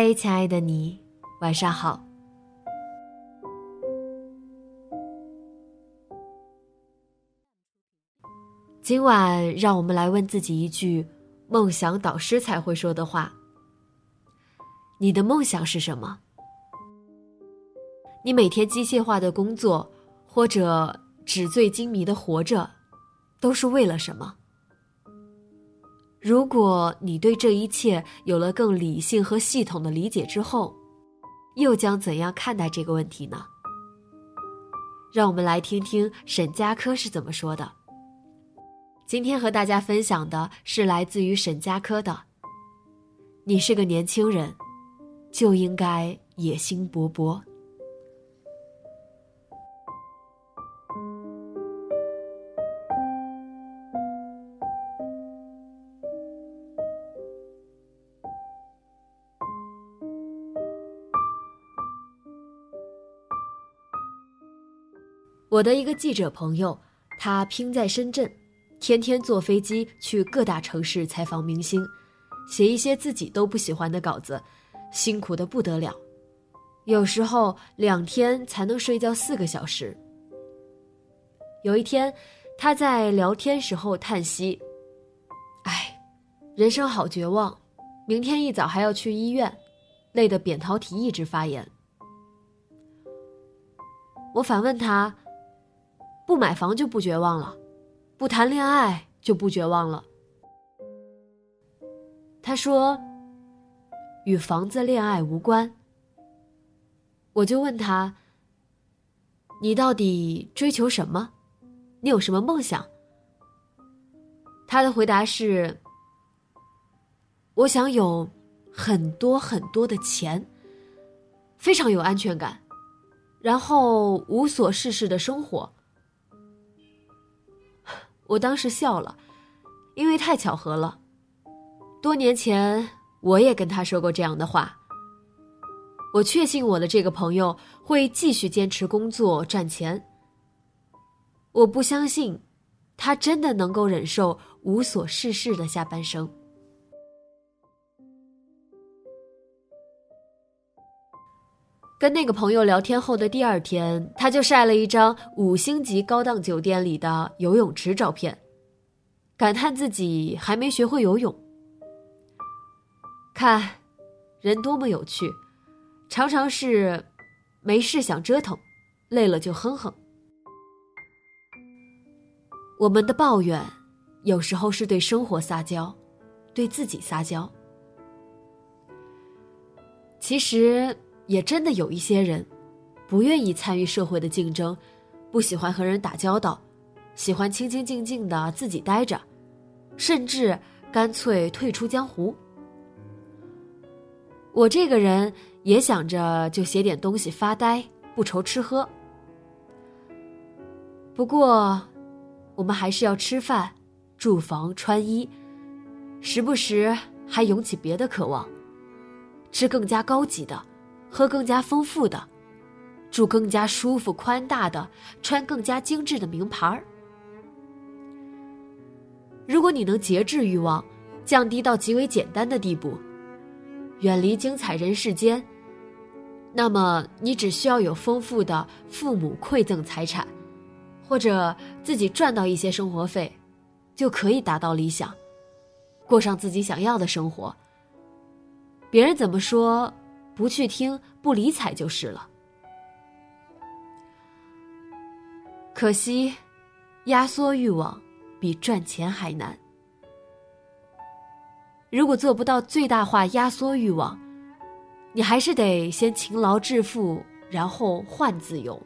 嗨，亲爱的你，晚上好。今晚，让我们来问自己一句梦想导师才会说的话：你的梦想是什么？你每天机械化的工作，或者纸醉金迷的活着，都是为了什么？如果你对这一切有了更理性和系统的理解之后，又将怎样看待这个问题呢？让我们来听听沈佳柯是怎么说的。今天和大家分享的是来自于沈佳柯的：“你是个年轻人，就应该野心勃勃。”我的一个记者朋友，他拼在深圳，天天坐飞机去各大城市采访明星，写一些自己都不喜欢的稿子，辛苦的不得了。有时候两天才能睡觉四个小时。有一天，他在聊天时候叹息：“哎，人生好绝望，明天一早还要去医院，累得扁桃体一直发炎。”我反问他。不买房就不绝望了，不谈恋爱就不绝望了。他说：“与房子、恋爱无关。”我就问他：“你到底追求什么？你有什么梦想？”他的回答是：“我想有很多很多的钱，非常有安全感，然后无所事事的生活。”我当时笑了，因为太巧合了。多年前，我也跟他说过这样的话。我确信我的这个朋友会继续坚持工作赚钱。我不相信，他真的能够忍受无所事事的下半生。跟那个朋友聊天后的第二天，他就晒了一张五星级高档酒店里的游泳池照片，感叹自己还没学会游泳。看，人多么有趣，常常是没事想折腾，累了就哼哼。我们的抱怨，有时候是对生活撒娇，对自己撒娇。其实。也真的有一些人，不愿意参与社会的竞争，不喜欢和人打交道，喜欢清清静静的自己待着，甚至干脆退出江湖。我这个人也想着就写点东西发呆，不愁吃喝。不过，我们还是要吃饭、住房、穿衣，时不时还涌起别的渴望，吃更加高级的。喝更加丰富的，住更加舒服宽大的，穿更加精致的名牌儿。如果你能节制欲望，降低到极为简单的地步，远离精彩人世间，那么你只需要有丰富的父母馈赠财产，或者自己赚到一些生活费，就可以达到理想，过上自己想要的生活。别人怎么说，不去听，不理睬就是了。可惜，压缩欲望比赚钱还难。如果做不到最大化压缩欲望，你还是得先勤劳致富，然后换自由。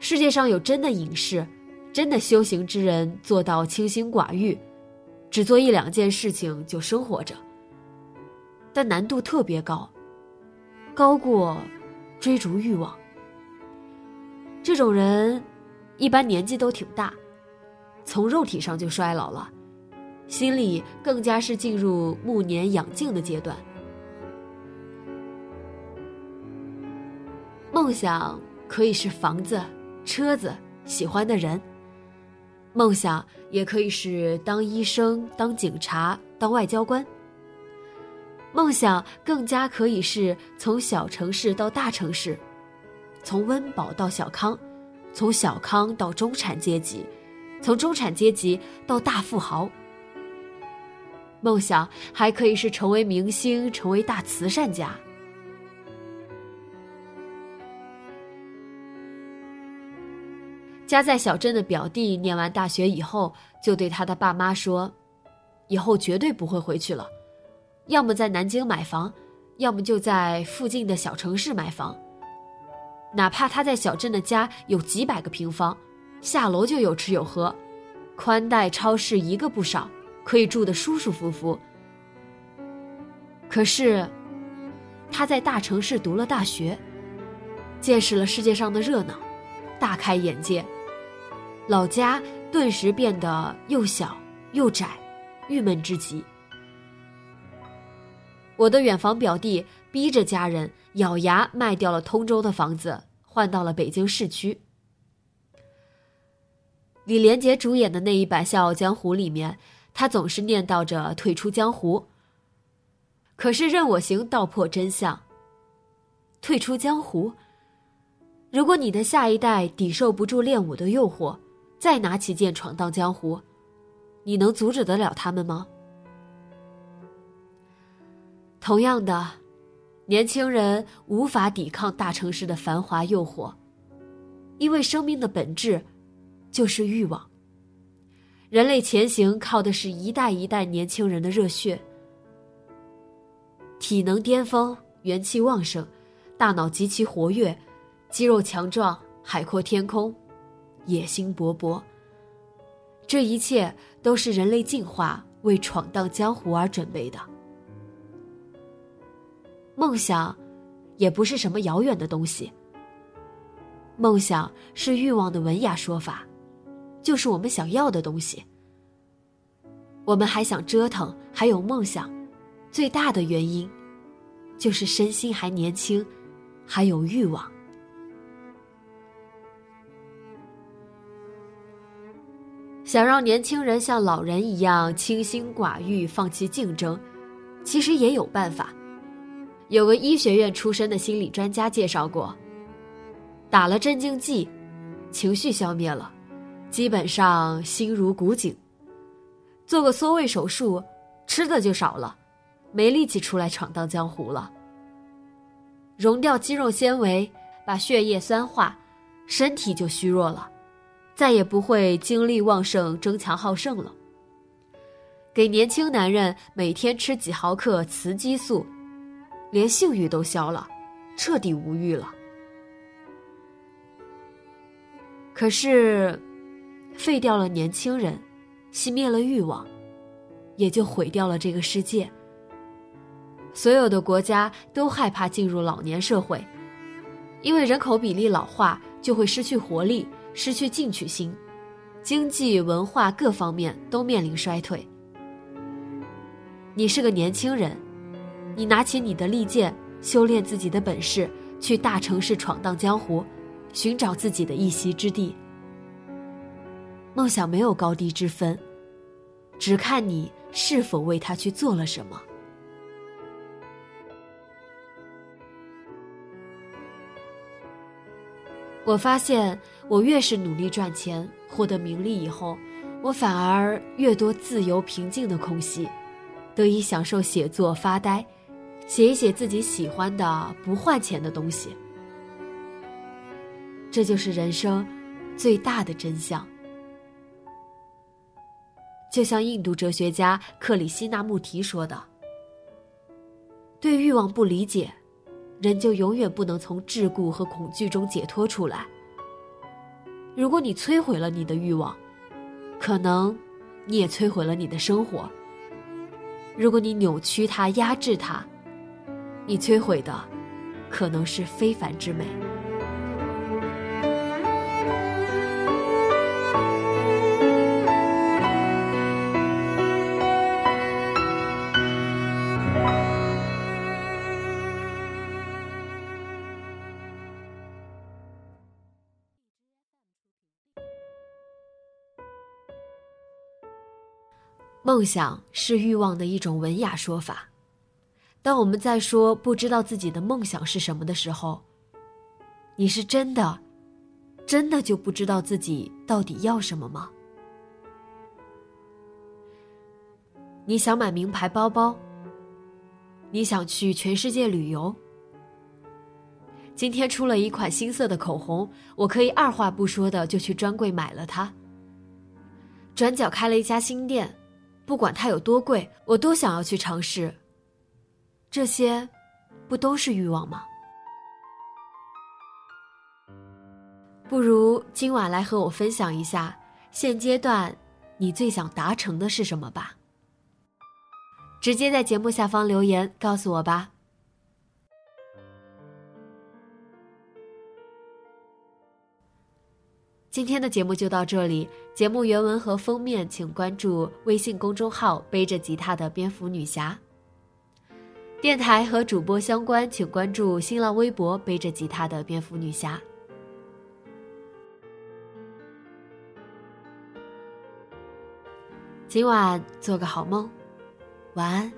世界上有真的隐士，真的修行之人，做到清心寡欲，只做一两件事情就生活着，但难度特别高，高过追逐欲望。这种人，一般年纪都挺大，从肉体上就衰老了，心里更加是进入暮年养静的阶段。梦想可以是房子、车子、喜欢的人；梦想也可以是当医生、当警察、当外交官；梦想更加可以是从小城市到大城市。从温饱到小康，从小康到中产阶级，从中产阶级到大富豪。梦想还可以是成为明星，成为大慈善家。家在小镇的表弟念完大学以后，就对他的爸妈说：“以后绝对不会回去了，要么在南京买房，要么就在附近的小城市买房。”哪怕他在小镇的家有几百个平方，下楼就有吃有喝，宽带超市一个不少，可以住得舒舒服服。可是，他在大城市读了大学，见识了世界上的热闹，大开眼界，老家顿时变得又小又窄，郁闷至极。我的远房表弟逼着家人咬牙卖掉了通州的房子。换到了北京市区。李连杰主演的那一版《笑傲江湖》里面，他总是念叨着退出江湖。可是任我行道破真相。退出江湖。如果你的下一代抵受不住练武的诱惑，再拿起剑闯荡江湖，你能阻止得了他们吗？同样的。年轻人无法抵抗大城市的繁华诱惑，因为生命的本质就是欲望。人类前行靠的是一代一代年轻人的热血，体能巅峰，元气旺盛，大脑极其活跃，肌肉强壮，海阔天空，野心勃勃。这一切都是人类进化为闯荡江湖而准备的。梦想，也不是什么遥远的东西。梦想是欲望的文雅说法，就是我们想要的东西。我们还想折腾，还有梦想，最大的原因，就是身心还年轻，还有欲望。想让年轻人像老人一样清心寡欲，放弃竞争，其实也有办法。有个医学院出身的心理专家介绍过，打了镇静剂，情绪消灭了，基本上心如古井。做个缩胃手术，吃的就少了，没力气出来闯荡江湖了。溶掉肌肉纤维，把血液酸化，身体就虚弱了，再也不会精力旺盛、争强好胜了。给年轻男人每天吃几毫克雌激素。连性欲都消了，彻底无欲了。可是，废掉了年轻人，熄灭了欲望，也就毁掉了这个世界。所有的国家都害怕进入老年社会，因为人口比例老化就会失去活力，失去进取心，经济、文化各方面都面临衰退。你是个年轻人。你拿起你的利剑，修炼自己的本事，去大城市闯荡江湖，寻找自己的一席之地。梦想没有高低之分，只看你是否为他去做了什么。我发现，我越是努力赚钱、获得名利以后，我反而越多自由平静的空隙，得以享受写作发呆，写一写自己喜欢的不换钱的东西。这就是人生最大的真相。就像印度哲学家克里希那穆提说的：“对欲望不理解，人就永远不能从桎梏和恐惧中解脱出来。如果你摧毁了你的欲望，可能你也摧毁了你的生活。如果你扭曲它、压制它，你摧毁的可能是非凡之美。”梦想是欲望的一种文雅说法。当我们在说不知道自己的梦想是什么的时候，你是真的、真的就不知道自己到底要什么吗？你想买名牌包包，你想去全世界旅游。今天出了一款新色的口红，我可以二话不说的就去专柜买了它。转角开了一家新店。不管它有多贵，我都想要去尝试。这些，不都是欲望吗？不如今晚来和我分享一下，现阶段你最想达成的是什么吧。直接在节目下方留言告诉我吧。今天的节目就到这里。节目原文和封面，请关注微信公众号“背着吉他的蝙蝠女侠”。电台和主播相关，请关注新浪微博“背着吉他的蝙蝠女侠”。今晚做个好梦，晚安。